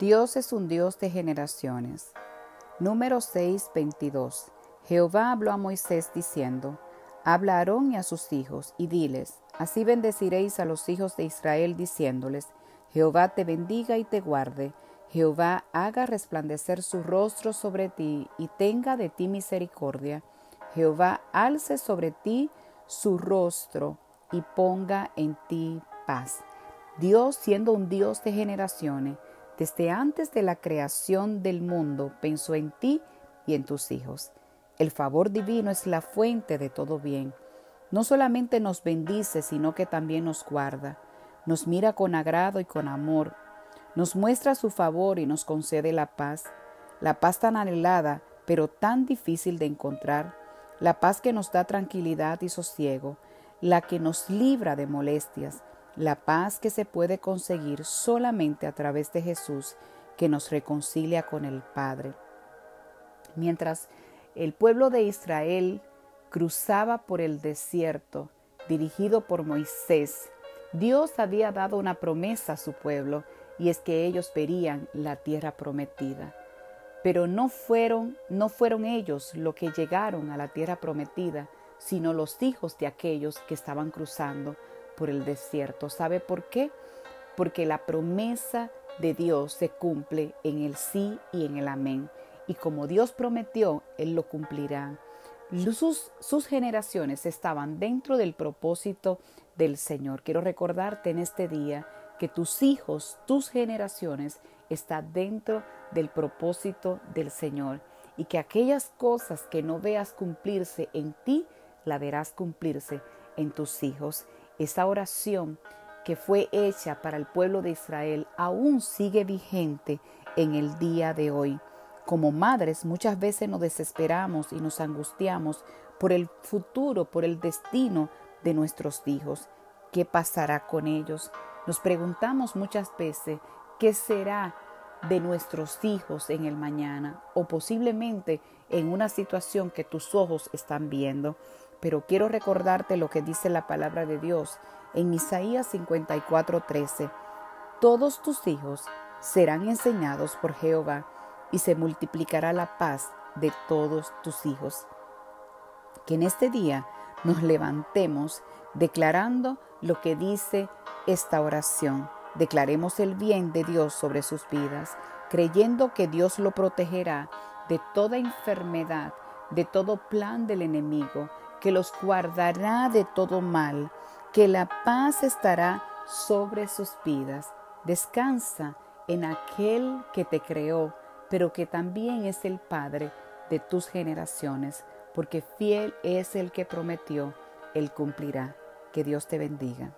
Dios es un Dios de generaciones. Número 6, 22. Jehová habló a Moisés diciendo, Habla a Aarón y a sus hijos, y diles, Así bendeciréis a los hijos de Israel, diciéndoles, Jehová te bendiga y te guarde, Jehová haga resplandecer su rostro sobre ti y tenga de ti misericordia, Jehová alce sobre ti su rostro y ponga en ti paz. Dios, siendo un Dios de generaciones, desde antes de la creación del mundo pensó en ti y en tus hijos. El favor divino es la fuente de todo bien. No solamente nos bendice, sino que también nos guarda. Nos mira con agrado y con amor. Nos muestra su favor y nos concede la paz. La paz tan anhelada, pero tan difícil de encontrar. La paz que nos da tranquilidad y sosiego. La que nos libra de molestias la paz que se puede conseguir solamente a través de Jesús que nos reconcilia con el Padre. Mientras el pueblo de Israel cruzaba por el desierto, dirigido por Moisés, Dios había dado una promesa a su pueblo, y es que ellos verían la tierra prometida. Pero no fueron, no fueron ellos los que llegaron a la tierra prometida, sino los hijos de aquellos que estaban cruzando por el desierto. ¿Sabe por qué? Porque la promesa de Dios se cumple en el sí y en el amén. Y como Dios prometió, Él lo cumplirá. Sus, sus, generaciones estaban dentro del propósito del Señor. Quiero recordarte en este día que tus hijos, tus generaciones, están dentro del propósito del Señor y que aquellas cosas que no veas cumplirse en ti, la verás cumplirse en tus hijos. Esa oración que fue hecha para el pueblo de Israel aún sigue vigente en el día de hoy. Como madres muchas veces nos desesperamos y nos angustiamos por el futuro, por el destino de nuestros hijos. ¿Qué pasará con ellos? Nos preguntamos muchas veces qué será de nuestros hijos en el mañana o posiblemente en una situación que tus ojos están viendo pero quiero recordarte lo que dice la palabra de Dios en Isaías 54:13. Todos tus hijos serán enseñados por Jehová y se multiplicará la paz de todos tus hijos. Que en este día nos levantemos declarando lo que dice esta oración. Declaremos el bien de Dios sobre sus vidas, creyendo que Dios lo protegerá de toda enfermedad, de todo plan del enemigo, que los guardará de todo mal, que la paz estará sobre sus vidas. Descansa en aquel que te creó, pero que también es el Padre de tus generaciones, porque fiel es el que prometió, él cumplirá. Que Dios te bendiga.